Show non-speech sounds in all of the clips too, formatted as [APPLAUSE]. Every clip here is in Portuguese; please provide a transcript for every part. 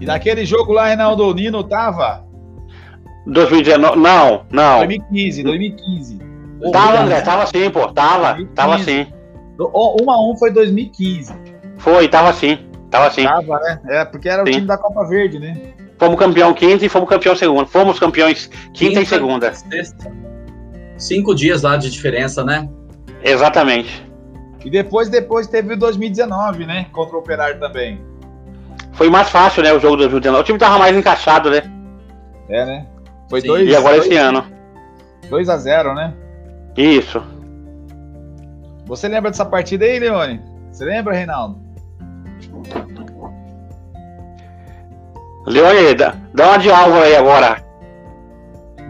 E naquele jogo lá, Reinaldo, Nino tava? 2019, não, não. 2015, 2015. Tava, André, tava sim, pô, tava, 2015. tava sim. Um a um foi 2015. Foi, tava sim, tava sim. Tava, né? É, porque era sim. o time da Copa Verde, né? Fomos campeão quinta e fomos campeão segunda. Fomos campeões quinta, quinta e segunda. Sexta. Cinco dias lá de diferença, né? Exatamente. E depois, depois teve o 2019, né? Contra o Operário também. Foi mais fácil, né? O jogo do 2019. O time tava mais encaixado, né? É, né? Foi Sim. dois. E agora dois, esse ano. 2 a 0 né? Isso. Você lembra dessa partida aí, Leone? Você lembra, Reinaldo? Leone, dá, dá uma de alvo aí agora.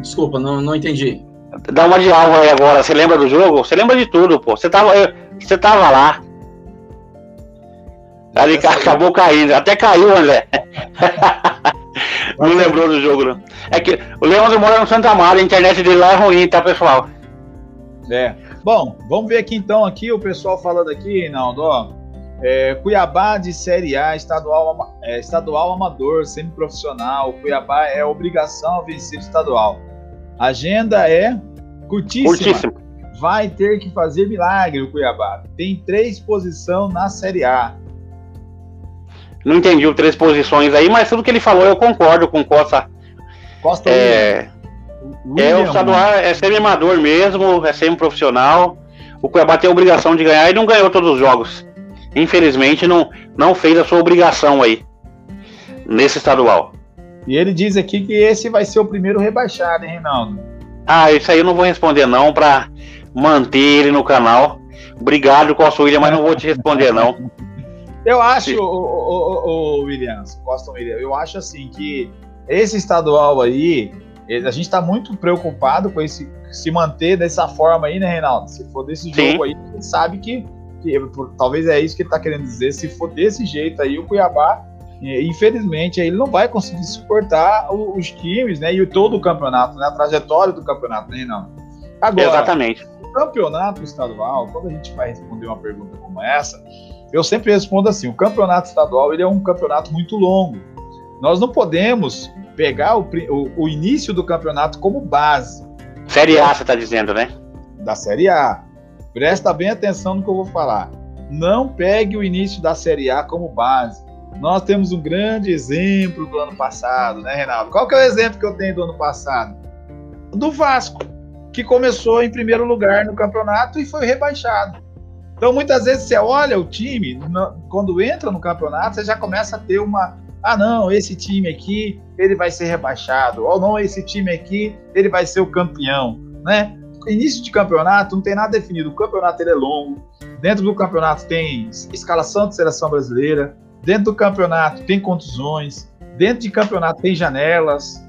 Desculpa, não, não entendi. Dá uma de alvo aí agora. Você lembra do jogo? Você lembra de tudo, pô. Você tava, você tava lá. Ali acabou caindo. Até caiu, André. [LAUGHS] não lembrou do jogo, não. É que o Leandro mora no Santa Maria, a internet dele lá é ruim, tá, pessoal? É. Bom, vamos ver aqui então, aqui o pessoal falando aqui, Reinaldo, ó. É, Cuiabá de Série A, estadual, é, estadual amador, semiprofissional. Cuiabá é obrigação vencer o estadual. Agenda é curtíssima. curtíssima. Vai ter que fazer milagre o Cuiabá. Tem três posições na Série A. Não entendi o três posições aí, mas tudo que ele falou eu concordo com Costa. Costa é, é o estadual, é semi-amador mesmo, é semi-profissional. O Cuiabá tem a obrigação de ganhar e não ganhou todos os jogos infelizmente não, não fez a sua obrigação aí nesse estadual. E ele diz aqui que esse vai ser o primeiro rebaixado, hein, Reinaldo? Ah, isso aí eu não vou responder não para manter ele no canal. Obrigado, Costa William, mas não vou te responder não. [LAUGHS] Eu acho, o, o, o, Williams, Costa William, eu acho assim que esse estadual aí, a gente está muito preocupado com esse se manter dessa forma aí, né, Reinaldo? Se for desse Sim. jogo aí, a gente sabe que que talvez é isso que ele está querendo dizer. Se for desse jeito aí, o Cuiabá, é, infelizmente, ele não vai conseguir suportar os times, né? E todo o campeonato, né? A trajetória do campeonato, né, não? Agora, Exatamente. O campeonato estadual, quando a gente vai responder uma pergunta como essa, eu sempre respondo assim: o campeonato estadual ele é um campeonato muito longo. Nós não podemos pegar o, o, o início do campeonato como base. Série A, você está dizendo, né? Da Série A. Presta bem atenção no que eu vou falar. Não pegue o início da Série A como base. Nós temos um grande exemplo do ano passado, né, Renato? Qual que é o exemplo que eu tenho do ano passado? Do Vasco, que começou em primeiro lugar no campeonato e foi rebaixado. Então, muitas vezes você olha o time, quando entra no campeonato, você já começa a ter uma. Ah, não, esse time aqui ele vai ser rebaixado. Ou não, esse time aqui ele vai ser o campeão, né? Início de campeonato não tem nada definido. O campeonato ele é longo. Dentro do campeonato tem escalação de seleção brasileira. Dentro do campeonato tem contusões. Dentro de campeonato tem janelas.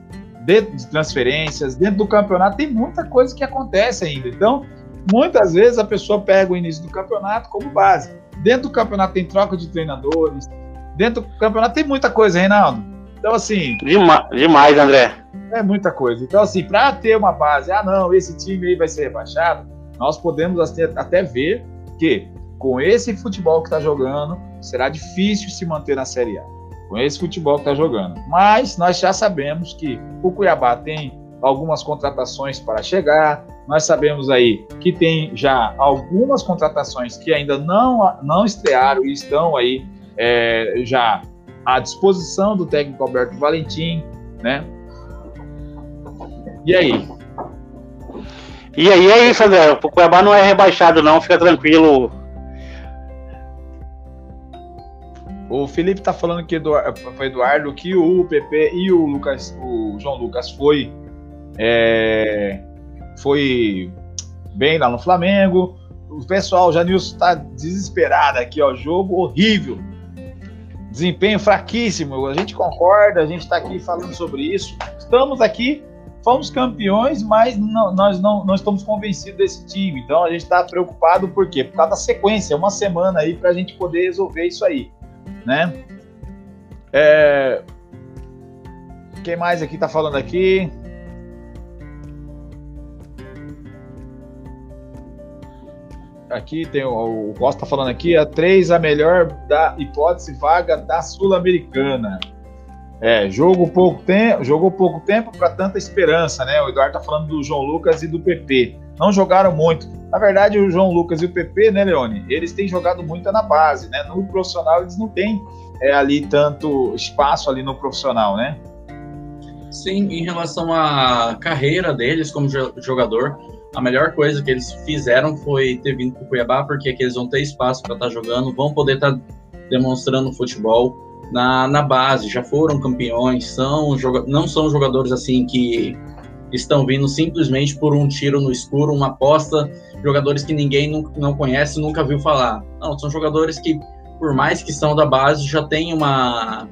Dentro de transferências. Dentro do campeonato tem muita coisa que acontece ainda. Então, muitas vezes a pessoa pega o início do campeonato como base. Dentro do campeonato tem troca de treinadores. Dentro do campeonato tem muita coisa, Reinaldo. Então, assim. Dema demais, André. É muita coisa. Então, assim, para ter uma base, ah, não, esse time aí vai ser rebaixado, nós podemos assim, até ver que com esse futebol que está jogando, será difícil se manter na Série A. Com esse futebol que está jogando. Mas nós já sabemos que o Cuiabá tem algumas contratações para chegar. Nós sabemos aí que tem já algumas contratações que ainda não, não estrearam e estão aí é, já à disposição do técnico Alberto Valentim, né? E aí? E aí é isso, André. O Cuiabá não é rebaixado, não, fica tranquilo. O Felipe tá falando que foi Eduardo que o PP e o Lucas, o João Lucas foi é, foi bem lá no Flamengo. O pessoal, já Nilson tá desesperado aqui, ó, jogo horrível. Desempenho fraquíssimo. A gente concorda, a gente está aqui falando sobre isso. Estamos aqui, fomos campeões, mas não, nós não, não estamos convencidos desse time. Então a gente está preocupado por quê? Por causa da sequência, uma semana aí para a gente poder resolver isso aí, né? É... Quem mais aqui está falando aqui? Aqui tem o, o Costa tá falando aqui, a 3 a melhor da hipótese vaga da Sul-Americana. É, jogo pouco tempo, jogou pouco tempo para tanta esperança, né? O Eduardo tá falando do João Lucas e do PP. Não jogaram muito. Na verdade, o João Lucas e o PP, né, Leone? Eles têm jogado muito na base, né? No profissional eles não têm é, ali tanto espaço ali no profissional, né? Sim, em relação à carreira deles como jogador, a melhor coisa que eles fizeram foi ter vindo para o Cuiabá, porque aqui eles vão ter espaço para estar tá jogando, vão poder estar tá demonstrando futebol na, na base, já foram campeões, são não são jogadores assim que estão vindo simplesmente por um tiro no escuro, uma aposta, jogadores que ninguém não, não conhece, nunca viu falar. Não, são jogadores que, por mais que são da base, já têm uma,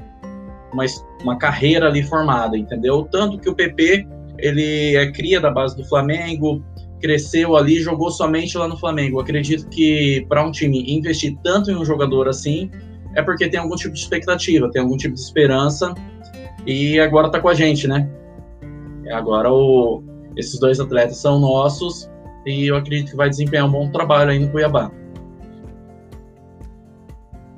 uma, uma carreira ali formada, entendeu? Tanto que o PP, ele é cria da base do Flamengo, cresceu ali, jogou somente lá no Flamengo. acredito que para um time investir tanto em um jogador assim, é porque tem algum tipo de expectativa, tem algum tipo de esperança e agora tá com a gente, né? Agora o, esses dois atletas são nossos e eu acredito que vai desempenhar um bom trabalho aí no Cuiabá.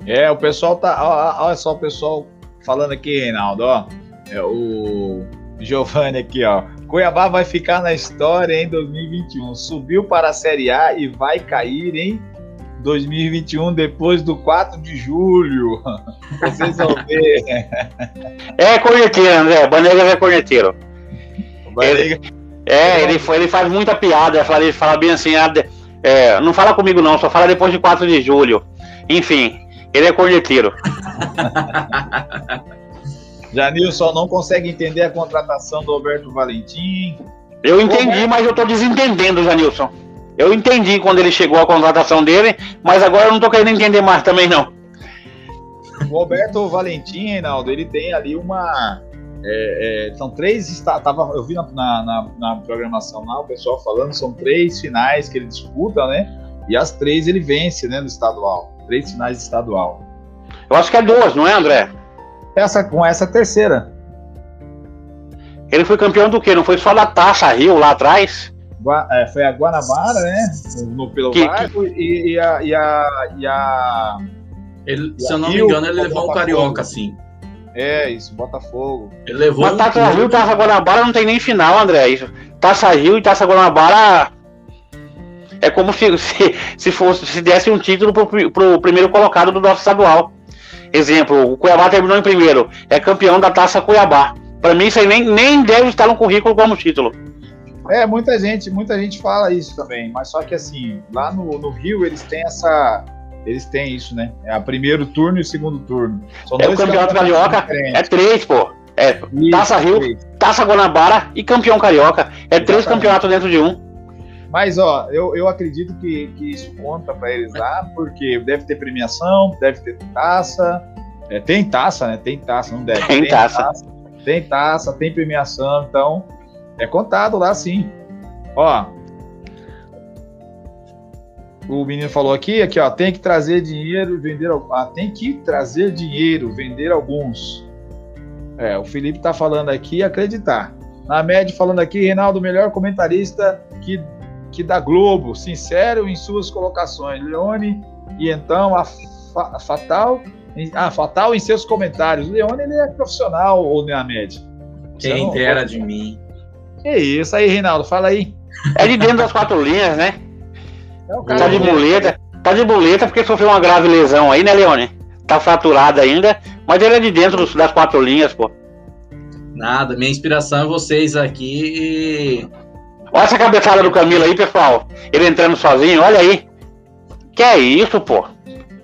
É, o pessoal tá. Olha só o pessoal falando aqui, Reinaldo, ó. É o Giovanni aqui, ó. Cuiabá vai ficar na história em 2021. Subiu para a Série A e vai cair em 2021 depois do 4 de julho. [LAUGHS] Vocês vão ver. É corneteiro, André. Banegas é corneteiro. Ele, é, ele, ele faz muita piada. Ele fala bem assim: ah, é, não fala comigo não, só fala depois de 4 de julho. Enfim, ele é corneteiro. [LAUGHS] Janilson não consegue entender a contratação do Roberto Valentim. Eu entendi, mas eu tô desentendendo, Janilson. Eu entendi quando ele chegou a contratação dele, mas agora eu não tô querendo entender mais também, não. O Roberto Valentim, Reinaldo, ele tem ali uma. É, é, são três. Tava, eu vi na, na, na, programação lá o pessoal falando, são três finais que ele disputa, né? E as três ele vence, né, no estadual. Três finais estadual. Eu acho que é duas, não é, André? Essa, com essa terceira. Ele foi campeão do quê? Não foi só da Taça Rio lá atrás? É, foi a Guanabara, né? No, pelo que, Barco que... E, e, a. E a, e a ele, e se eu não Rio, me engano, ele levou o Carioca, sim. É, isso, Botafogo. Ele levou. Mas Taça Rio e Taça Guanabara não tem nem final, André. Isso. Taça Rio e Taça Guanabara. É como se, [LAUGHS] se, se fosse se desse um título pro, pro primeiro colocado do nosso estadual. Exemplo, o Cuiabá terminou em primeiro, é campeão da Taça Cuiabá. Para mim, isso aí nem, nem deve estar no currículo como título. É, muita gente, muita gente fala isso também, mas só que assim, lá no, no Rio eles têm essa. Eles têm isso, né? É o primeiro turno e o segundo turno. São é o campeonato carioca, é três, pô. É isso, Taça Rio, três. Taça Guanabara e campeão carioca. É Exatamente. três campeonatos dentro de um. Mas, ó, eu, eu acredito que, que isso conta para eles lá, porque deve ter premiação, deve ter taça. É, tem taça, né? Tem taça, não deve. Tem, tem taça. taça. Tem taça, tem premiação, então é contado lá sim. Ó. O menino falou aqui, aqui, ó, tem que trazer dinheiro, vender, ah, tem que trazer dinheiro, vender alguns. É, o Felipe tá falando aqui, acreditar. Na média falando aqui, Reinaldo, melhor comentarista que que da Globo, sincero em suas colocações. Leone e então a, a Fatal, ah, Fatal em seus comentários. Leone ele é profissional ou média? Quem dera de mim. Que isso aí, Reinaldo, fala aí. É de dentro das quatro linhas, né? É tá de muleta, tá de muleta porque sofreu uma grave lesão aí, né, Leone? Tá fraturado ainda, mas ele é de dentro das quatro linhas, pô. Nada, minha inspiração é vocês aqui Olha essa cabeçada do Camilo aí, pessoal. Ele entrando sozinho, olha aí. Que é isso, pô?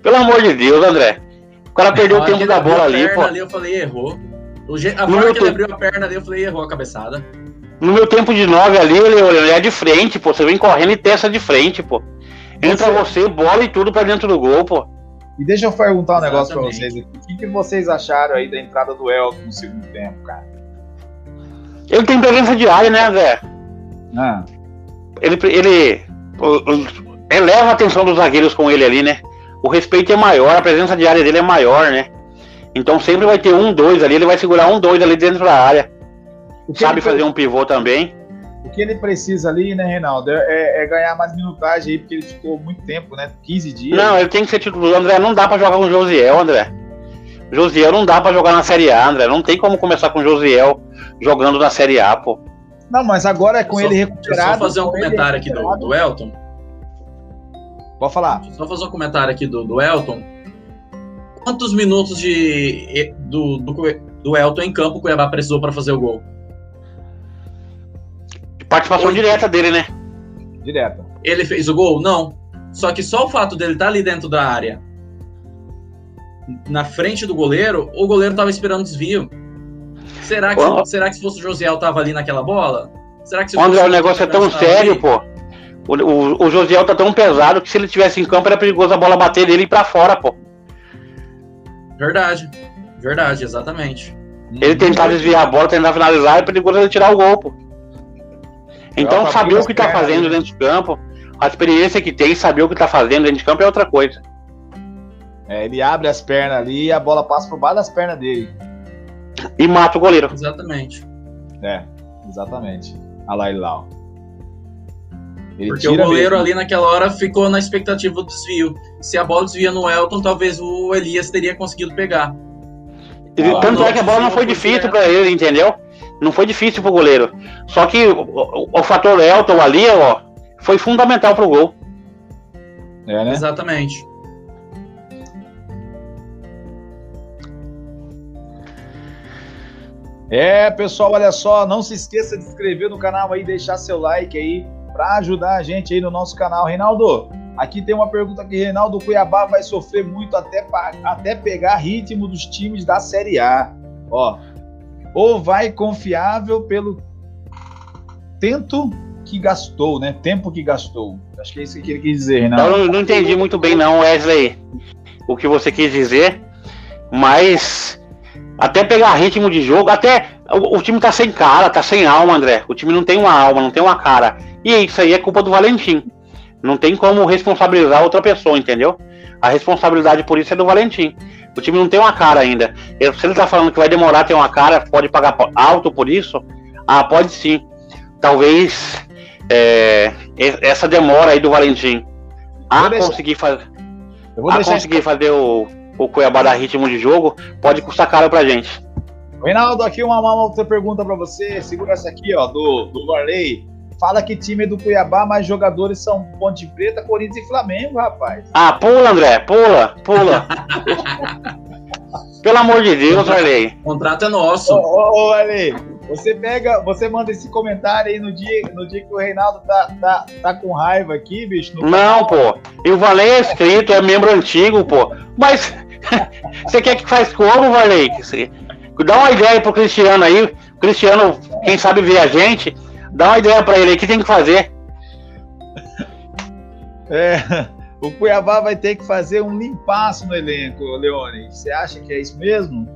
Pelo amor de Deus, André. O cara perdeu o tempo da bola ali, pô. Ali, eu falei, errou. O je... A forma que ele abriu a perna ali, eu falei, errou a cabeçada. No meu tempo de 9 ali, ele, ele é de frente, pô. Você vem correndo e testa de frente, pô. Entra você... você, bola e tudo pra dentro do gol, pô. E deixa eu perguntar um negócio Exatamente. pra vocês. O que, que vocês acharam aí da entrada do Elton no segundo tempo, cara? Ele tem presença de área, né, André? Ah. Ele, ele eleva a atenção dos zagueiros com ele ali, né? O respeito é maior, a presença de área dele é maior, né? Então sempre vai ter um, dois ali, ele vai segurar um, dois ali dentro da área. Sabe fazer um pivô também. que ele precisa ali, né, Reinaldo, é, é, é, ganhar mais minutagem aí, porque ele ficou muito tempo, né? 15 dias. Não, ele tem que ser titular. André, não dá pra jogar com o Josiel, André. Josiel não dá pra jogar na Série A, André. Não tem como começar com o Josiel jogando na Série A, pô. Não, mas agora é com só, ele recuperado. Só fazer um comentário aqui do, do Elton. Pode falar. Só fazer um comentário aqui do, do Elton. Quantos minutos de, do, do, do Elton em campo o Cuiabá precisou para fazer o gol? Participação Oito. direta dele, né? Direta. Ele fez o gol? Não. Só que só o fato dele estar tá ali dentro da área, na frente do goleiro, o goleiro estava esperando desvio. Será que, oh. será que se fosse o Josiel tava ali naquela bola? Será que se André, o negócio é tão sério, ali? pô. O, o, o Josiel tá tão pesado que se ele tivesse em campo era perigoso a bola bater nele e ir pra fora, pô. Verdade. Verdade, exatamente. Ele tentar desviar a bola, tentar finalizar, é perigoso ele tirar o gol, pô. Então, saber o que tá fazendo dentro de campo, a experiência que tem, saber o que tá fazendo dentro de campo é outra coisa. É, ele abre as pernas ali e a bola passa por baixo das pernas dele. E mata o goleiro. Exatamente. É, exatamente. A lá, lá. Ele Porque o goleiro mesmo. ali naquela hora ficou na expectativa do desvio. Se a bola desvia no Elton, talvez o Elias teria conseguido pegar. Ah, tanto é que a bola não foi difícil para ele, entendeu? Não foi difícil pro goleiro. Só que o, o, o fator Elton ali, ó, foi fundamental pro gol. É, né? Exatamente. É, pessoal, olha só, não se esqueça de se inscrever no canal aí, deixar seu like aí para ajudar a gente aí no nosso canal. Reinaldo, aqui tem uma pergunta que Reinaldo Cuiabá vai sofrer muito até, até pegar ritmo dos times da Série A. Ó, ou vai confiável pelo tento que gastou, né? Tempo que gastou. Acho que é isso que ele quis dizer, Reinaldo. Eu não, não entendi muito bem não, Wesley, o que você quis dizer, mas até pegar ritmo de jogo, até o, o, time tá sem cara, tá sem alma, André. O time não tem uma alma, não tem uma cara. E isso aí é culpa do Valentim. Não tem como responsabilizar outra pessoa, entendeu? A responsabilidade por isso é do Valentim. O time não tem uma cara ainda. Se ele tá falando que vai demorar a ter uma cara, pode pagar alto por isso? Ah, pode sim. Talvez é, essa demora aí do Valentim a conseguir fazer. A conseguir fazer o, o Cuiabá dar ritmo de jogo, pode custar caro pra gente. Reinaldo, aqui uma, uma outra pergunta para você. Segura essa aqui, ó, do, do Varley. Fala que time é do Cuiabá, mas jogadores são Ponte Preta, Corinthians e Flamengo, rapaz. Ah, pula, André, pula, pula. Pelo amor de Deus, Varley. O contrato é nosso. Ô, ô, ô Varley, você pega, você manda esse comentário aí no dia, no dia que o Reinaldo tá, tá, tá com raiva aqui, bicho. Não, pô. E o Varley é inscrito, é membro antigo, pô. Mas [LAUGHS] você quer que faz como, Varley? Dá uma ideia pro Cristiano aí. O Cristiano, quem sabe ver a gente, dá uma ideia para ele aí, o que tem que fazer. É, o Cuiabá vai ter que fazer um limpaço no elenco, Leone. Você acha que é isso mesmo?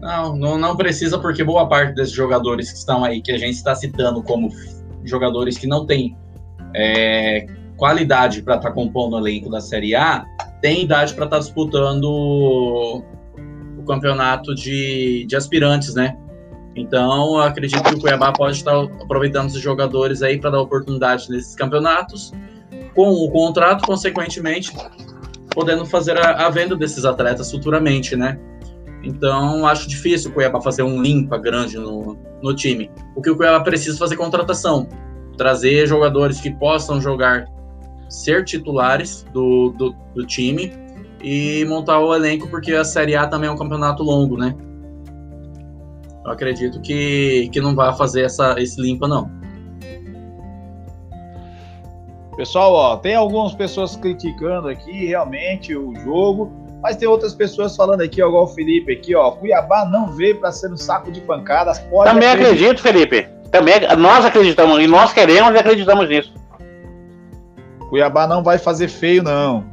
Não, não, não precisa, porque boa parte desses jogadores que estão aí, que a gente está citando como jogadores que não têm é, qualidade para estar tá compondo o elenco da Série A, tem idade para estar tá disputando o campeonato de, de aspirantes, né? Então, acredito que o Cuiabá pode estar aproveitando esses jogadores aí para dar oportunidade nesses campeonatos, com o contrato, consequentemente, podendo fazer a, a, venda desses atletas futuramente, né? Então, acho difícil o Cuiabá fazer um limpa grande no, no time. O que o Cuiabá precisa fazer é contratação, trazer jogadores que possam jogar, ser titulares do, do, do time e montar o elenco, porque a Série A também é um campeonato longo, né? Eu acredito que, que não vai fazer essa, esse limpa, não. Pessoal, ó, tem algumas pessoas criticando aqui realmente o jogo, mas tem outras pessoas falando aqui, ó, igual o Felipe aqui, ó, Cuiabá não veio para ser um saco de pancadas. Pode Também acreditar. acredito, Felipe. Também nós acreditamos e nós queremos e acreditamos nisso. Cuiabá não vai fazer feio, não.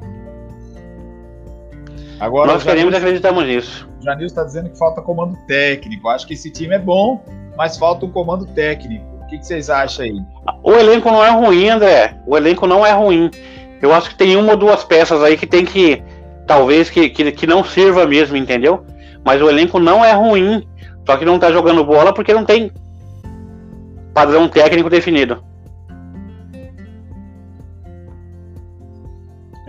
Agora, Nós queremos e acreditamos nisso. O Janil está dizendo que falta comando técnico. Acho que esse time é bom, mas falta um comando técnico. O que, que vocês acham aí? O elenco não é ruim, André. O elenco não é ruim. Eu acho que tem uma ou duas peças aí que tem que. Talvez que, que, que não sirva mesmo, entendeu? Mas o elenco não é ruim. Só que não tá jogando bola porque não tem padrão técnico definido.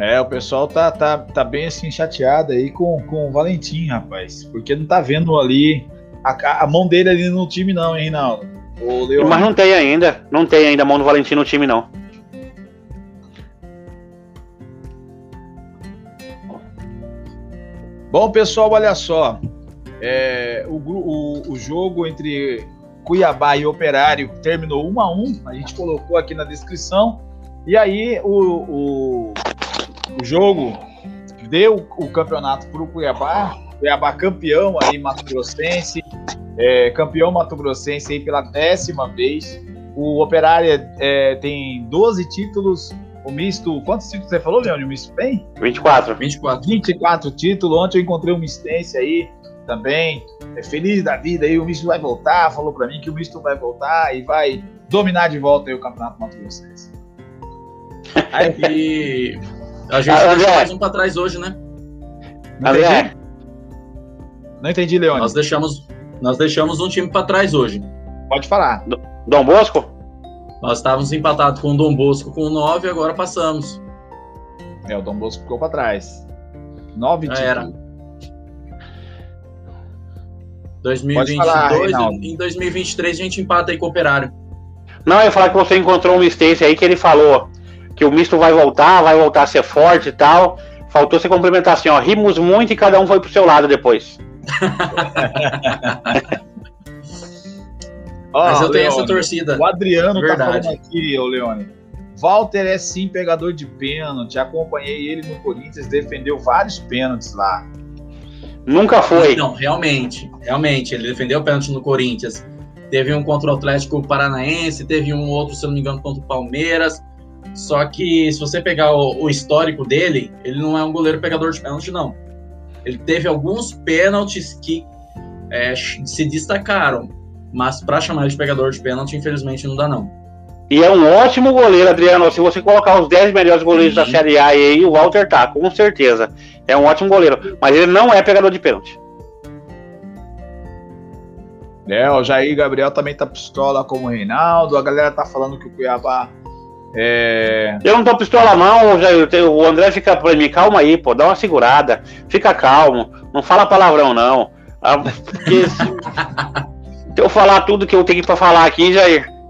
É, o pessoal tá, tá, tá bem assim chateado aí com, com o Valentim, rapaz. Porque não tá vendo ali a, a mão dele ali no time, não, hein, Rinaldo? Mas não tem ainda. Não tem ainda a mão do Valentim no time, não. Bom, pessoal, olha só. É, o, o, o jogo entre Cuiabá e Operário terminou 1 a 1 A gente colocou aqui na descrição. E aí o, o, o jogo deu o campeonato para o Cuiabá, Cuiabá campeão aí Mato Grossense, é, campeão Mato Grossense aí pela décima vez. O Operário é, tem 12 títulos, o misto, quantos títulos você falou, Leandro? O misto tem? 24. 24. 24 títulos. Ontem eu encontrei um mistense aí também, é feliz da vida aí, o misto vai voltar, falou para mim que o misto vai voltar e vai dominar de volta aí o Campeonato Mato Grossense. Aí, [LAUGHS] a gente ah, deixou mais um para trás hoje, né? Não entendi. Não entendi, Leone. Nós deixamos, nós deixamos um time para trás hoje. Pode falar. Dom Bosco? Nós estávamos empatados com o Dom Bosco com 9 e agora passamos. É, o Dom Bosco ficou para trás. 9 títulos. Era. 2022 falar, em 2023 a gente empata aí com o Operário. Não, eu ia falar que você encontrou um mistência aí que ele falou que o misto vai voltar, vai voltar a ser forte e tal. Faltou você complementar assim, ó, rimos muito e cada um foi pro seu lado depois. [LAUGHS] Mas eu tenho Leone, essa torcida. O Adriano tá Verdade. tá falando aqui, ô Leone. Walter é sim pegador de pênalti. Acompanhei ele no Corinthians, defendeu vários pênaltis lá. Nunca foi. Não, realmente, realmente, ele defendeu o pênalti no Corinthians. Teve um contra o Atlético Paranaense, teve um outro, se eu não me engano, contra o Palmeiras. Só que se você pegar o, o histórico dele, ele não é um goleiro pegador de pênalti, não. Ele teve alguns pênaltis que é, se destacaram, mas para chamar ele de pegador de pênalti, infelizmente não dá, não. E é um ótimo goleiro, Adriano. Se você colocar os 10 melhores goleiros da Série A aí, o Walter tá, com certeza. É um ótimo goleiro. Mas ele não é pegador de pênalti. É, o Jair Gabriel também tá pistola como o Reinaldo. A galera tá falando que o Cuiabá. É... Eu não tô pistola, não, Jair. O André fica pra mim, calma aí, pô, dá uma segurada. Fica calmo. Não fala palavrão, não. Ah, porque se, [LAUGHS] se eu falar tudo que eu tenho pra falar aqui, Jair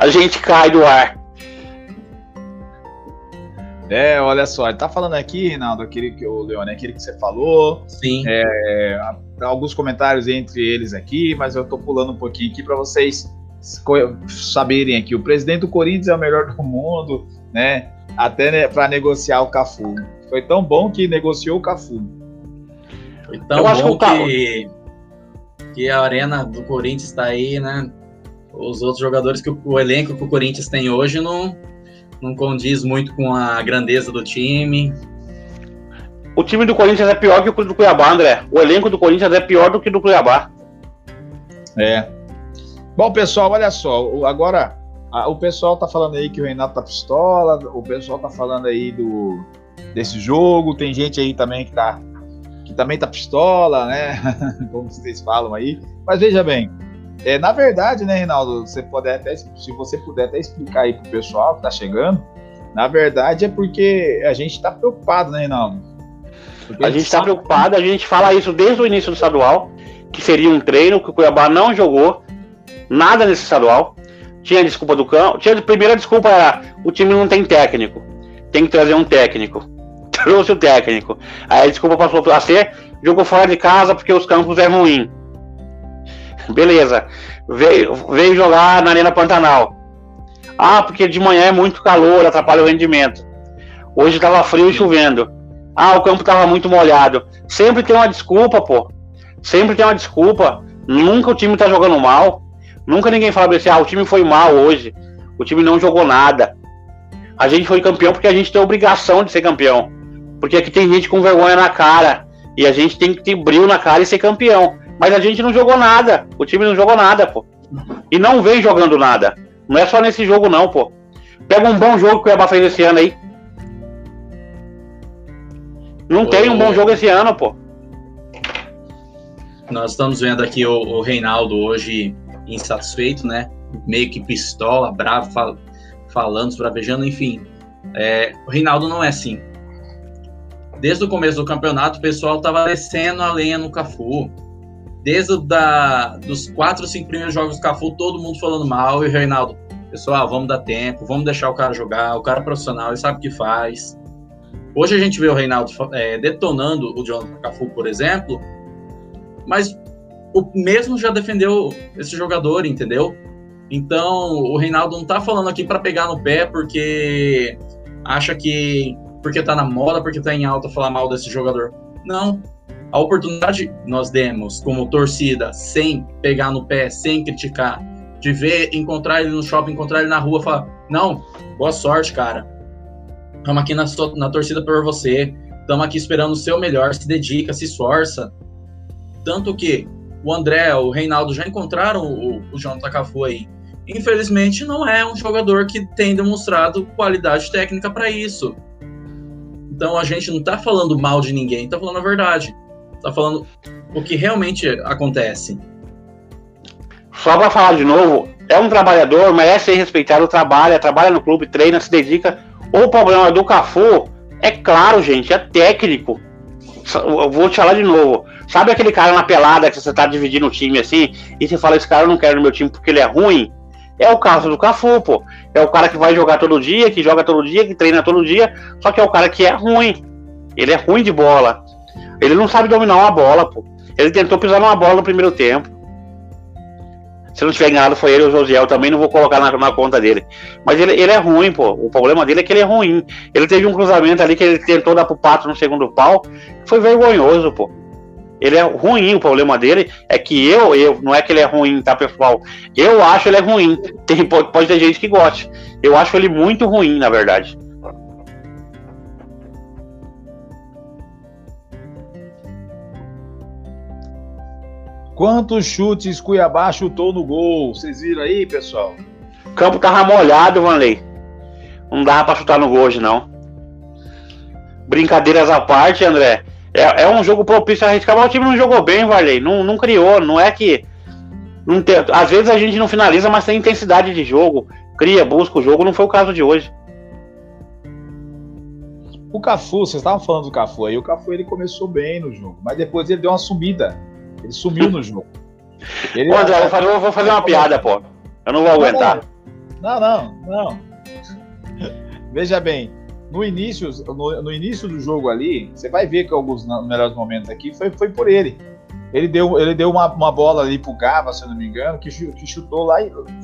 a gente cai do ar. É, olha só, ele tá falando aqui, Rinaldo, aquele que o Leone, aquele que você falou. Sim. É, alguns comentários entre eles aqui, mas eu tô pulando um pouquinho aqui para vocês saberem aqui. O presidente do Corinthians é o melhor do mundo, né? Até né, para negociar o Cafu. Foi tão bom que negociou o Cafu. Foi tão eu bom que, que a arena do Corinthians está aí, né? os outros jogadores que o, o, elenco que o Corinthians tem hoje não, não condiz muito com a grandeza do time. O time do Corinthians é pior que o do Cuiabá, André. O elenco do Corinthians é pior do que o do Cuiabá. É. Bom, pessoal, olha só. Agora, a, o pessoal tá falando aí que o Renato tá pistola. O pessoal tá falando aí do desse jogo. Tem gente aí também que tá que também tá pistola, né? [LAUGHS] Como vocês falam aí. Mas veja bem, é, na verdade, né, Reinaldo, você pode até, se você puder até explicar aí pro pessoal que tá chegando, na verdade é porque a gente tá preocupado, né, Reinaldo? Porque a gente está preocupado, a gente fala isso desde o início do estadual, que seria um treino que o Cuiabá não jogou nada nesse estadual. Tinha desculpa do campo. Tinha a primeira desculpa era o time não tem técnico. Tem que trazer um técnico. [LAUGHS] Trouxe o técnico. Aí a desculpa passou a ser jogou fora de casa porque os campos é ruim. [LAUGHS] Beleza. Veio, veio jogar na Arena Pantanal. Ah, porque de manhã é muito calor, atrapalha o rendimento. Hoje estava frio e chovendo. Ah, o campo estava muito molhado. Sempre tem uma desculpa, pô. Sempre tem uma desculpa. Nunca o time tá jogando mal. Nunca ninguém fala assim, ah, o time foi mal hoje. O time não jogou nada. A gente foi campeão porque a gente tem a obrigação de ser campeão. Porque aqui tem gente com vergonha na cara. E a gente tem que ter brilho na cara e ser campeão. Mas a gente não jogou nada. O time não jogou nada, pô. E não vem jogando nada. Não é só nesse jogo, não, pô. Pega um bom jogo que o Cuiabá fez esse ano aí. Não tem um bom jogo esse ano, pô. Nós estamos vendo aqui o, o Reinaldo hoje insatisfeito, né? Meio que pistola, bravo, fal falando, bravejando, enfim. É, o Reinaldo não é assim. Desde o começo do campeonato, o pessoal estava descendo a lenha no Cafu. Desde da, dos quatro, cinco primeiros jogos do Cafu, todo mundo falando mal. E o Reinaldo, pessoal, vamos dar tempo, vamos deixar o cara jogar. O cara é profissional, ele sabe o que faz. Hoje a gente vê o Reinaldo é, detonando o Jonathan Cafu, por exemplo, mas o mesmo já defendeu esse jogador, entendeu? Então, o Reinaldo não tá falando aqui para pegar no pé porque acha que porque tá na moda, porque tá em alta falar mal desse jogador. Não. A oportunidade nós demos como torcida, sem pegar no pé, sem criticar, de ver, encontrar ele no shopping, encontrar ele na rua, falar: Não, boa sorte, cara. Estamos aqui na, na torcida por você. Estamos aqui esperando o seu melhor. Se dedica, se esforça. Tanto que o André, o Reinaldo já encontraram o, o Jonathan Cafu aí. Infelizmente, não é um jogador que tem demonstrado qualidade técnica para isso. Então a gente não está falando mal de ninguém, está falando a verdade. Está falando o que realmente acontece. Só para falar de novo, é um trabalhador, merece ser respeitado, trabalha, trabalha no clube, treina, se dedica. O problema do Cafu é claro, gente, é técnico. Eu vou te falar de novo. Sabe aquele cara na pelada que você tá dividindo o time assim, e você fala, esse cara eu não quero no meu time porque ele é ruim? É o caso do Cafu, pô. É o cara que vai jogar todo dia, que joga todo dia, que treina todo dia, só que é o cara que é ruim. Ele é ruim de bola. Ele não sabe dominar uma bola, pô. Ele tentou pisar numa bola no primeiro tempo. Se não tiver enganado, foi ele o Josiel, também não vou colocar na, na conta dele. Mas ele, ele, é ruim, pô. O problema dele é que ele é ruim. Ele teve um cruzamento ali que ele tentou dar pro pato no segundo pau. Foi vergonhoso, pô. Ele é ruim, o problema dele é que eu, eu, não é que ele é ruim, tá, pessoal? Eu acho ele é ruim. [LAUGHS] Tem, pode, pode ter gente que goste. Eu acho ele muito ruim, na verdade. Quantos chutes Cuiabá chutou no gol? Vocês viram aí, pessoal? O campo tava molhado, Vanley. Não dava pra chutar no gol hoje, não. Brincadeiras à parte, André. É, é um jogo propício a arriscar, mas o time não jogou bem, Varley. Não, não criou, não é que. Não tem, às vezes a gente não finaliza, mas tem intensidade de jogo. Cria, busca o jogo, não foi o caso de hoje. O Cafu, vocês estavam falando do Cafu aí, o Cafu ele começou bem no jogo, mas depois ele deu uma subida. Ele sumiu no jogo. Ele, Ô, André, eu vou fazer, eu vou fazer uma piada, pô. Eu não vou aguentar. Não, não, não. Veja bem, no início, no, no, início do jogo ali, você vai ver que alguns melhores momentos aqui foi, foi por ele. Ele deu, ele deu uma, uma bola ali pro Gava, se eu não me engano, que, que chutou, lá,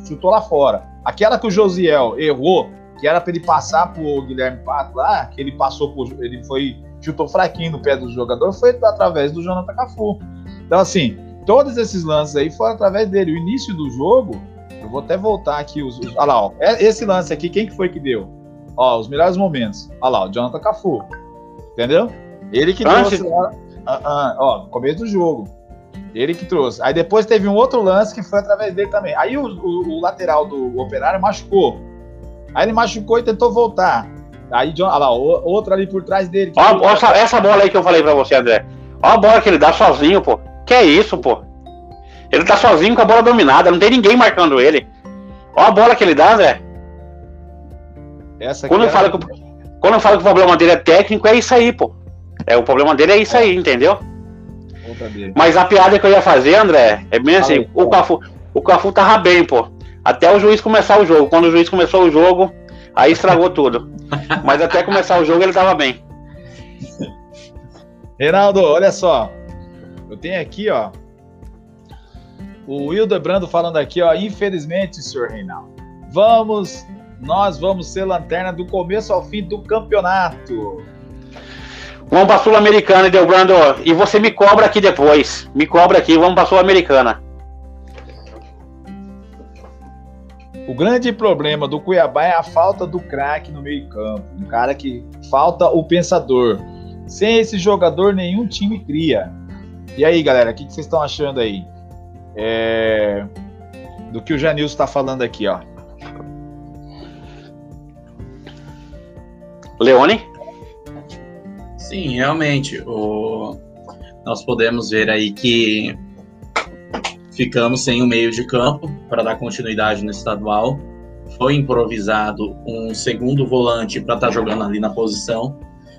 chutou lá fora. Aquela que o Josiel errou, que era para ele passar pro Guilherme Pato lá, que ele passou por. Ele foi. chutou fraquinho no pé do jogador, foi através do Jonathan Cafu. Então, assim, todos esses lances aí foram através dele. O início do jogo, eu vou até voltar aqui. Os, os, olha lá, ó, é, esse lance aqui, quem que foi que deu? Ó, os melhores momentos. Olha lá, o Jonathan Cafu. Entendeu? Ele que trouxe lá, ah, ah, ó, no começo do jogo. Ele que trouxe. Aí depois teve um outro lance que foi através dele também. Aí o, o, o lateral do Operário machucou. Aí ele machucou e tentou voltar. Aí, John, olha lá, outro ali por trás dele. Ó, ó essa, essa, bola aí que eu falei pra você, André. Ó a bola que ele dá sozinho, pô. Que é isso, pô? Ele tá sozinho com a bola dominada, não tem ninguém marcando ele. Ó a bola que ele dá, André. Essa quando, eu falo que, quando eu falo que o problema dele é técnico, é isso aí, pô. É, o problema dele é isso aí, entendeu? Mas a piada que eu ia fazer, André, é bem assim, o Cafu, o Cafu tava bem, pô. Até o juiz começar o jogo. Quando o juiz começou o jogo, aí estragou tudo. Mas até começar o jogo ele tava bem. Reinaldo, olha só. Eu tenho aqui, ó. O Wilder Brando falando aqui, ó. Infelizmente, senhor Reinaldo. Vamos nós vamos ser lanterna do começo ao fim do campeonato. Vamos para a Sul-Americana, Delbrando. E você me cobra aqui depois. Me cobra aqui, vamos para a Sul-Americana. O grande problema do Cuiabá é a falta do craque no meio-campo. Um cara que falta o pensador. Sem esse jogador, nenhum time cria. E aí, galera, o que, vocês estão achando aí? É... Do que o Janilson está falando aqui, ó. Leone? Sim, realmente. O... Nós podemos ver aí que ficamos sem o meio de campo para dar continuidade no estadual. Foi improvisado um segundo volante para estar tá jogando ali na posição,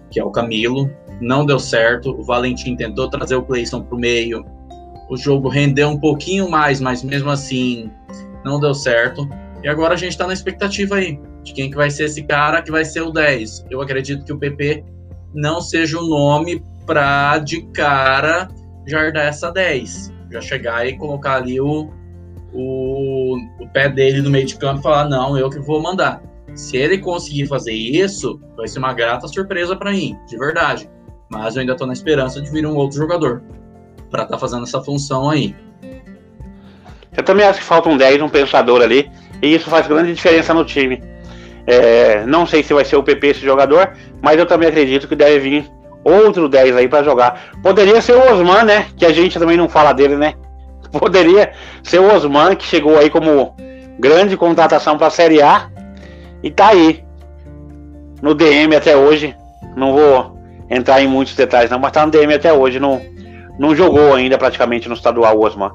que é o Camilo. Não deu certo. O Valentim tentou trazer o Cleison para o meio. O jogo rendeu um pouquinho mais, mas mesmo assim não deu certo. E agora a gente está na expectativa aí de quem que vai ser esse cara que vai ser o 10. Eu acredito que o PP não seja o nome para de cara já dar essa 10. Já chegar e colocar ali o, o, o pé dele no meio de campo e falar: não, eu que vou mandar. Se ele conseguir fazer isso, vai ser uma grata surpresa para mim, de verdade. Mas eu ainda estou na esperança de vir um outro jogador para estar tá fazendo essa função aí. Eu também acho que falta um 10, um pensador ali, e isso faz grande diferença no time. É, não sei se vai ser o PP esse jogador, mas eu também acredito que deve vir outro 10 aí para jogar. Poderia ser o Osman, né? Que a gente também não fala dele, né? [LAUGHS] Poderia ser o Osman, que chegou aí como grande contratação para a Série A e tá aí no DM até hoje. Não vou entrar em muitos detalhes, não, mas tá no DM até hoje. Não, não jogou ainda praticamente no estadual o Osman.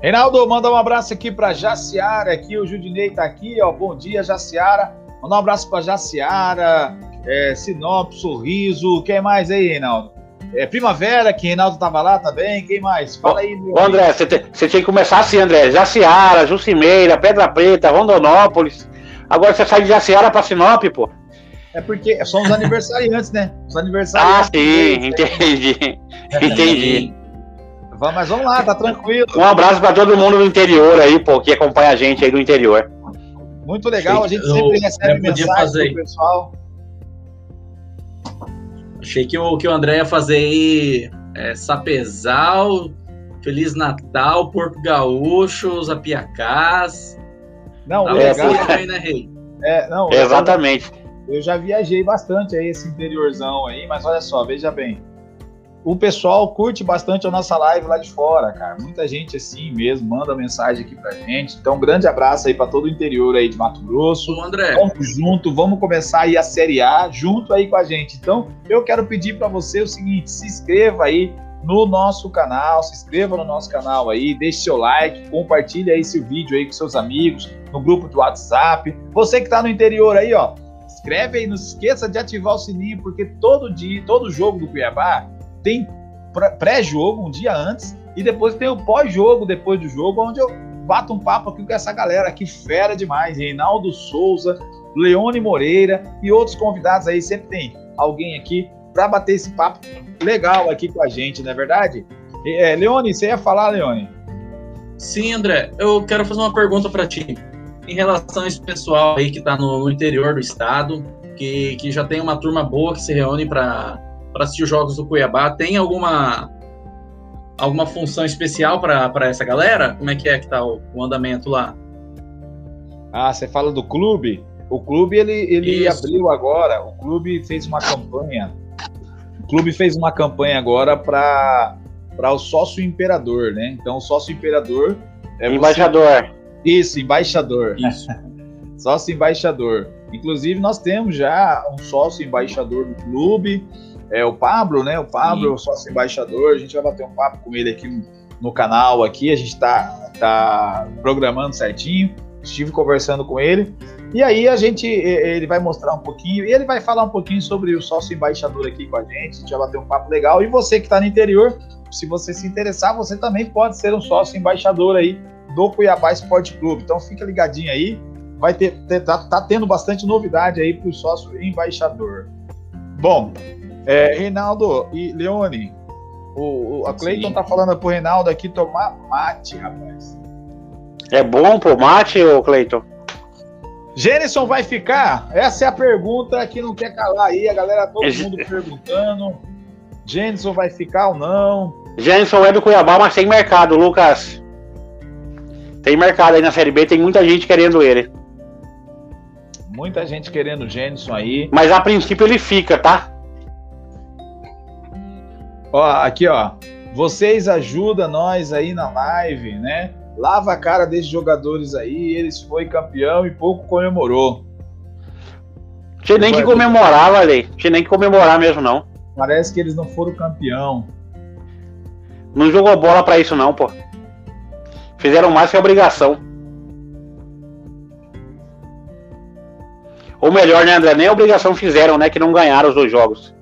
Reinaldo, manda um abraço aqui para Jaciara, aqui o Judinei tá aqui, ó. Bom dia, Jaciara. Manda um abraço para Jaciara, é, Sinop, Sorriso. Quem mais aí, Reinaldo? É, Primavera, que Reinaldo tava lá também. Quem mais? Fala aí, meu. Ô, André, você tinha que começar assim, André. Jaciara, Jucimeira, Pedra Preta, Rondonópolis. Agora você sai de Jaciara para Sinop, pô. É porque são os [LAUGHS] aniversariantes, né? Os aniversariantes. Ah, sim, entendi. [LAUGHS] entendi. Mas vamos lá, tá tranquilo. Um abraço para todo mundo do interior aí, pô, que acompanha a gente aí do interior. Muito legal, a gente sempre recebe mensagem do pessoal. Achei que o, que o André ia fazer aí é, Sapezal, Feliz Natal, Porto Gaúcho, Apiacás. Não, tá legal. Aí, né, Rei? É, não, Exatamente. Eu já viajei bastante aí esse interiorzão aí, mas olha só, veja bem o pessoal curte bastante a nossa live lá de fora, cara. Muita gente assim mesmo manda mensagem aqui pra gente. Então, um grande abraço aí para todo o interior aí de Mato Grosso. Ô, André. Vamos junto, vamos começar aí a Série A junto aí com a gente. Então, eu quero pedir para você o seguinte: se inscreva aí no nosso canal, se inscreva no nosso canal aí, deixe seu like, compartilhe aí esse vídeo aí com seus amigos, no grupo do WhatsApp. Você que está no interior aí, ó, inscreve aí, não se esqueça de ativar o sininho, porque todo dia, todo jogo do Cuiabá tem pré-jogo um dia antes e depois tem o pós-jogo depois do jogo, onde eu bato um papo aqui com essa galera aqui fera demais, Reinaldo Souza, Leone Moreira e outros convidados aí, sempre tem alguém aqui para bater esse papo legal aqui com a gente, não é verdade? É, Leone, você ia falar, Leone? Sim, André, eu quero fazer uma pergunta para ti. Em relação a esse pessoal aí que está no, no, interior do estado, que, que já tem uma turma boa que se reúne para para assistir os jogos do Cuiabá, tem alguma alguma função especial para essa galera? Como é que é que tá o, o, andamento lá? Ah, você fala do clube? O clube ele, ele abriu agora, o clube fez uma campanha. O clube fez uma campanha agora para para o sócio imperador, né? Então o sócio imperador é embaixador. Você... Isso, embaixador. Isso. [LAUGHS] sócio embaixador. Inclusive nós temos já um sócio embaixador do clube é o Pablo, né? O Pablo, o sócio embaixador, a gente vai bater um papo com ele aqui no, no canal aqui, a gente está tá programando certinho. Estive conversando com ele. E aí a gente ele vai mostrar um pouquinho e ele vai falar um pouquinho sobre o sócio embaixador aqui com a gente. A gente vai bater um papo legal. E você que está no interior, se você se interessar, você também pode ser um sócio embaixador aí do Cuiabá Esporte Clube. Então fica ligadinho aí. Vai ter, ter tá, tá tendo bastante novidade aí para o sócio embaixador. Bom, é, Reinaldo e Leone, o, o a Cleiton tá falando pro Reinaldo aqui tomar mate, rapaz. É bom pro mate, ô Cleiton? Gênison vai ficar? Essa é a pergunta que não quer calar aí, a galera, todo mundo perguntando. Gênison vai ficar ou não? Gênison é do Cuiabá, mas tem mercado, Lucas. Tem mercado aí na Série B, tem muita gente querendo ele. Muita gente querendo o Gênison aí. Mas a princípio ele fica, tá? Ó, aqui, ó. Vocês ajudam nós aí na live, né? Lava a cara desses jogadores aí. Eles foi campeão e pouco comemorou. Tinha nem que comemorar, Valei. Tinha nem que comemorar mesmo, não. Parece que eles não foram campeão. Não jogou bola para isso não, pô. Fizeram mais que obrigação. Ou melhor, né, André? Nem a obrigação fizeram, né? Que não ganharam os dois jogos.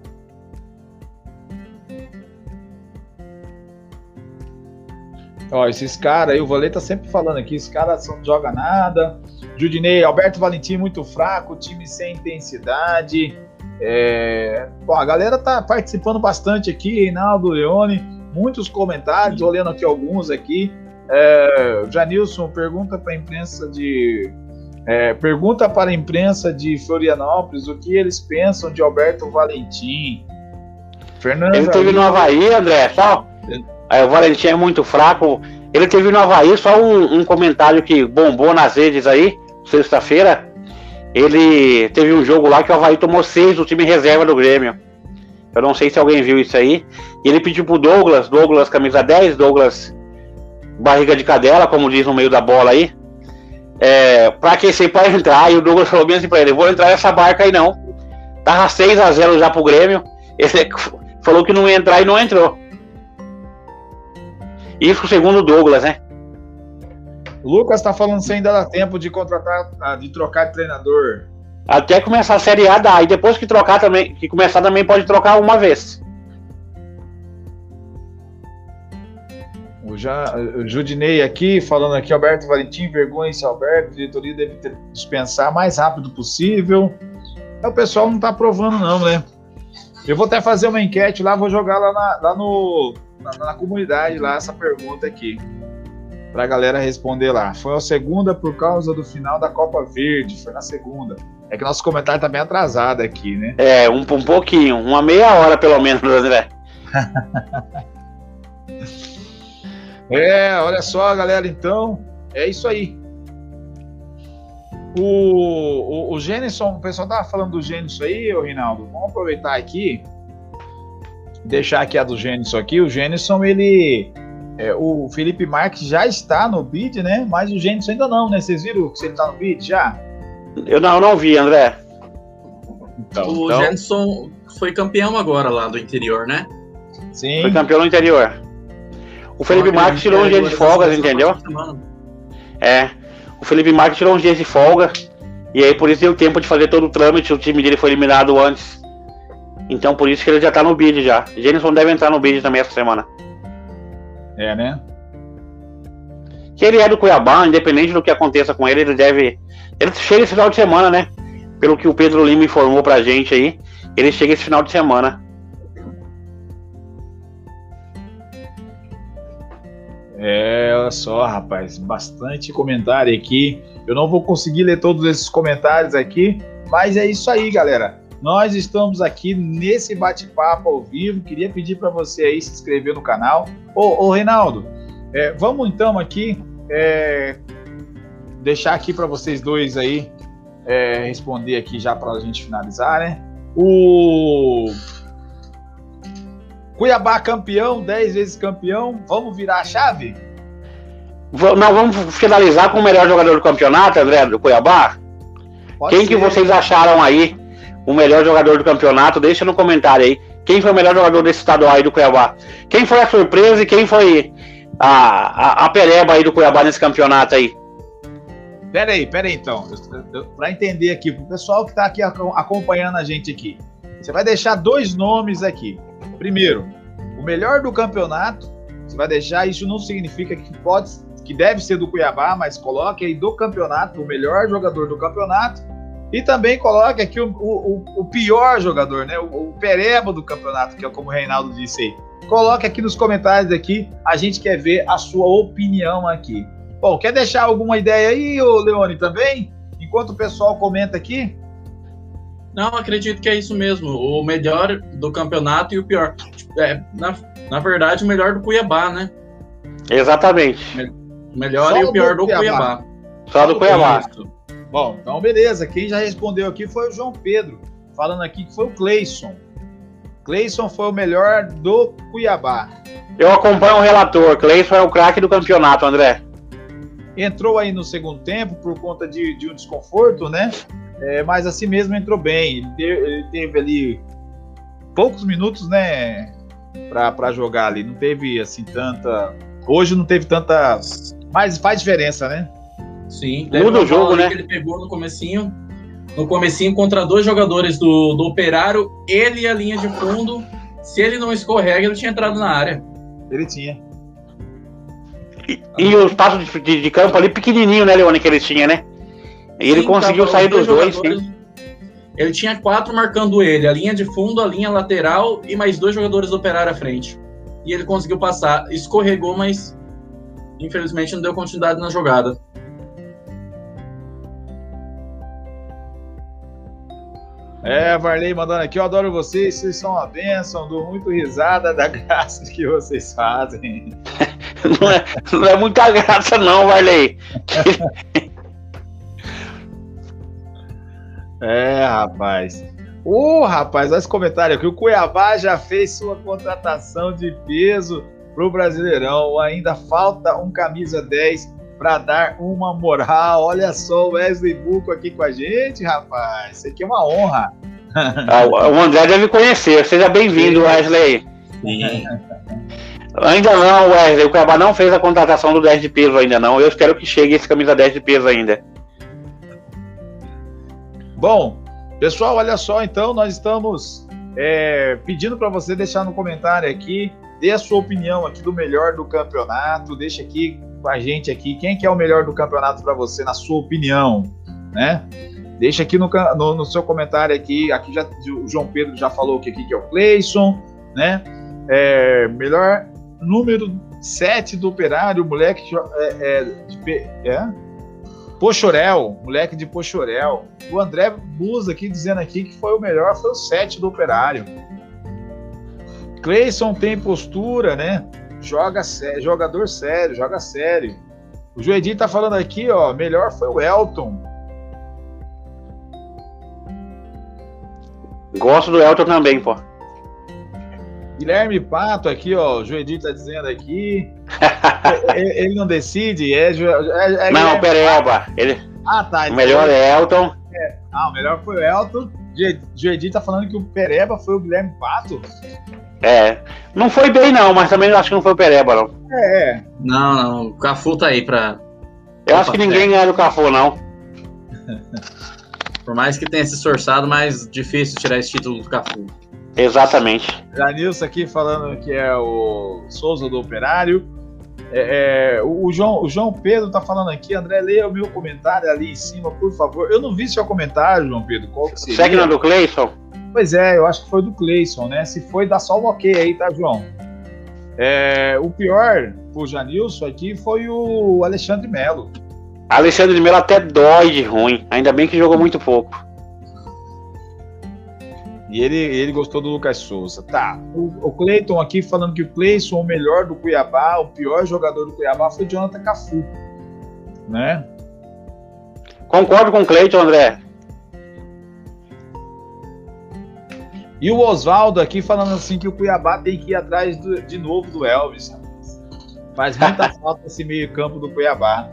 Ó, esses caras aí, o Valeta tá sempre falando aqui, esses caras não jogam nada. Judinei, Alberto Valentim muito fraco, time sem intensidade. É... Bom, a galera tá participando bastante aqui, Reinaldo, Leone, muitos comentários, olhando aqui alguns aqui. É... Janilson pergunta para a imprensa de é, pergunta para a imprensa de Florianópolis o que eles pensam de Alberto Valentim. Fernando ele teve no Havaí, André, tal. É, o Valentim é muito fraco. Ele teve no Havaí só um, um comentário que bombou nas redes aí, sexta-feira. Ele teve um jogo lá que o Havaí tomou seis do time reserva do Grêmio. Eu não sei se alguém viu isso aí. E ele pediu pro Douglas, Douglas camisa 10, Douglas barriga de cadela, como diz no meio da bola aí é, pra aquecer para entrar. E o Douglas falou bem assim pra ele: vou entrar nessa barca aí não. Tava 6 a 0 já pro Grêmio. Ele [LAUGHS] falou que não ia entrar e não entrou. Isso segundo o Douglas, né? Lucas tá falando sem ainda dá tempo de contratar, ah, de trocar de treinador. Até começar a Série A dá. E depois que trocar também, que começar também pode trocar uma vez. O, já, Judinei aqui, falando aqui, Alberto Valentim, vergonha esse Alberto, diretoria deve ter, dispensar o mais rápido possível. Então, o pessoal não está aprovando não, né? Eu vou até fazer uma enquete lá, vou jogar lá, na, lá no, na, na, comunidade, lá, essa pergunta aqui, para a galera responder lá. Foi a segunda por causa do final da Copa Verde, foi na segunda. É que nosso comentário tá bem atrasado aqui, né? É, um, um pouquinho, uma meia hora pelo menos, André. [LAUGHS] É, olha só, galera, então, é isso aí. O, o, o Gênison, o pessoal tava falando do Gênison aí, ô Rinaldo. Vamos aproveitar aqui, deixar aqui a do Gênison aqui. O Gênison, ele. É, o Felipe Marques já está no bid, né? Mas o Gênison ainda não, né? Vocês viram que ele está no bid já? Eu não, não vi, André. Então, o então... Gênison foi campeão agora lá do interior, né? Sim. Foi campeão no interior. O Felipe Marques tirou uns dias de folga, entendeu? É. O Felipe Marques tirou uns dias de folga. E aí por isso deu tempo de fazer todo o trâmite. O time dele foi eliminado antes. Então por isso que ele já tá no bid já. Jenison deve entrar no bid também essa semana. É, né? Que ele é do Cuiabá, independente do que aconteça com ele, ele deve. Ele chega esse final de semana, né? Pelo que o Pedro Lima informou pra gente aí. Ele chega esse final de semana. É, olha só, rapaz, bastante comentário aqui. Eu não vou conseguir ler todos esses comentários aqui, mas é isso aí, galera. Nós estamos aqui nesse bate-papo ao vivo. Queria pedir para você aí se inscrever no canal. Ô, ô Reinaldo, é, vamos então aqui é, deixar aqui para vocês dois aí é, responder aqui já para a gente finalizar, né? O Cuiabá campeão, 10 vezes campeão. Vamos virar a chave? Não, vamos finalizar com o melhor jogador do campeonato, André, do Cuiabá? Pode Quem ser. que vocês acharam aí o melhor jogador do campeonato? Deixa no comentário aí. Quem foi o melhor jogador desse estadual aí do Cuiabá? Quem foi a surpresa e quem foi a, a, a pereba aí do Cuiabá nesse campeonato aí? Pera aí, pera aí então. Para entender aqui, pro pessoal que está aqui acompanhando a gente aqui. Você vai deixar dois nomes aqui. Primeiro, o melhor do campeonato. Você vai deixar, isso não significa que pode, que deve ser do Cuiabá, mas coloque aí do campeonato, o melhor jogador do campeonato. E também coloque aqui o, o, o pior jogador, né? O, o pereba do campeonato, que é como o Reinaldo disse aí. Coloque aqui nos comentários aqui, a gente quer ver a sua opinião aqui. Bom, quer deixar alguma ideia aí, ô Leone, também? Enquanto o pessoal comenta aqui, não, acredito que é isso mesmo. O melhor do campeonato e o pior. É, na, na verdade, o melhor do Cuiabá, né? Exatamente. O melhor Só e o pior do, do Cuiabá. Cuiabá. Só do Cuiabá. Bom, então beleza. Quem já respondeu aqui foi o João Pedro. Falando aqui que foi o Cleison. Cleison foi o melhor do Cuiabá. Eu acompanho o relator. Cleison é o craque do campeonato, André. Entrou aí no segundo tempo por conta de, de um desconforto, né? É, mas assim mesmo entrou bem. Ele, ele teve ali poucos minutos, né? para jogar ali. Não teve assim tanta. Hoje não teve tanta. Mas faz diferença, né? Sim. Muda o jogo, né? Que ele pegou no comecinho. No comecinho contra dois jogadores do, do Operário, ele e a linha de fundo. Se ele não escorrega, ele tinha entrado na área. Ele tinha. E, e os passos de, de, de, campo ali pequenininho, né, Leone, que ele tinha, né? E ele sim, conseguiu sair dos dois, sim. Ele tinha quatro marcando ele, a linha de fundo, a linha lateral e mais dois jogadores do operário à frente. E ele conseguiu passar, escorregou, mas infelizmente não deu continuidade na jogada. É, Varley mandando aqui, eu adoro vocês, vocês são uma bênção, dou muito risada da [LAUGHS] graça que vocês fazem. [LAUGHS] não, é, não é muita graça não, Varley. [LAUGHS] É, rapaz. Ô, oh, rapaz, olha esse comentário aqui. O Cuiabá já fez sua contratação de peso pro Brasileirão. Ainda falta um camisa 10 para dar uma moral. Olha só o Wesley Buco aqui com a gente, rapaz. Isso aqui é uma honra. Ah, o André deve conhecer. Seja bem-vindo, Wesley. Sim. Ainda não, Wesley. O Cuiabá não fez a contratação do 10 de peso ainda não. Eu espero que chegue esse camisa 10 de peso ainda. Bom, pessoal, olha só, então nós estamos é, pedindo para você deixar no comentário aqui, dê a sua opinião aqui do melhor do campeonato, deixa aqui com a gente aqui quem que é o melhor do campeonato para você na sua opinião, né? Deixa aqui no, no, no, seu comentário aqui, aqui já o João Pedro já falou que aqui que é o Cleison, né? É, melhor número 7 do Operário, moleque é, é, de, é, Pochorel, moleque de Pochorel. O André Busa aqui dizendo aqui que foi o melhor, foi o 7 do Operário. Cleison tem postura, né? Joga sério, jogador sério, joga sério. O Joedi tá falando aqui, ó, melhor foi o Elton. Gosto do Elton também, pô. Guilherme Pato aqui, ó, o Joedi tá dizendo aqui. [LAUGHS] ele, ele, não decide, é, é, é Não, Pereba. Ele... Ah, tá. O melhor é Elton. É. Ah, o melhor foi o Elton. Joedi tá falando que o Pereba foi o Guilherme Pato. É. Não foi bem, não, mas também acho que não foi o Pereba, não. É. Não, não. O Cafu tá aí pra. Eu acho que ninguém ganha do Cafu, não. [LAUGHS] Por mais que tenha se esforçado, mais difícil tirar esse título do Cafu. Exatamente. Janilson aqui falando que é o Souza do Operário. É, é, o, João, o João Pedro tá falando aqui, André, leia o meu comentário ali em cima, por favor. Eu não vi seu comentário, João Pedro. Qual que seria? Segue no do Cleison? Pois é, eu acho que foi do Cleison, né? Se foi, dá só um ok aí, tá, João? É, o pior pro Janilson aqui foi o Alexandre Melo. Alexandre Melo até dói de ruim, ainda bem que jogou muito pouco. E ele, ele gostou do Lucas Souza. Tá. O, o Cleiton aqui falando que o Cleison, o melhor do Cuiabá, o pior jogador do Cuiabá foi o Jonathan Cafu. Né? Concordo com o Cleiton, André. E o Oswaldo aqui falando assim que o Cuiabá tem que ir atrás do, de novo do Elvis. Faz muita [LAUGHS] falta esse meio-campo do Cuiabá.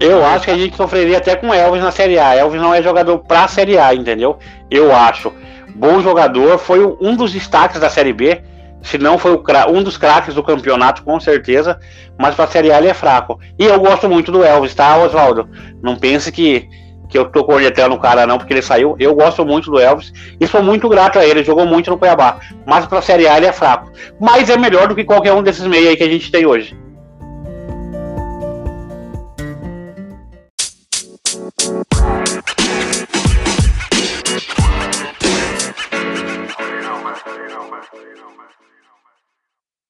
Eu acho que a gente sofreria até com Elvis na Série A. Elvis não é jogador pra Série A, entendeu? Eu acho bom jogador, foi um dos destaques da Série B, se não foi um dos craques do campeonato, com certeza, mas para a Série A ele é fraco. E eu gosto muito do Elvis, tá, Oswaldo? Não pense que, que eu tô cornetando o cara não, porque ele saiu. Eu gosto muito do Elvis e sou muito grato a ele, jogou muito no Cuiabá, mas para a Série A ele é fraco. Mas é melhor do que qualquer um desses meios aí que a gente tem hoje.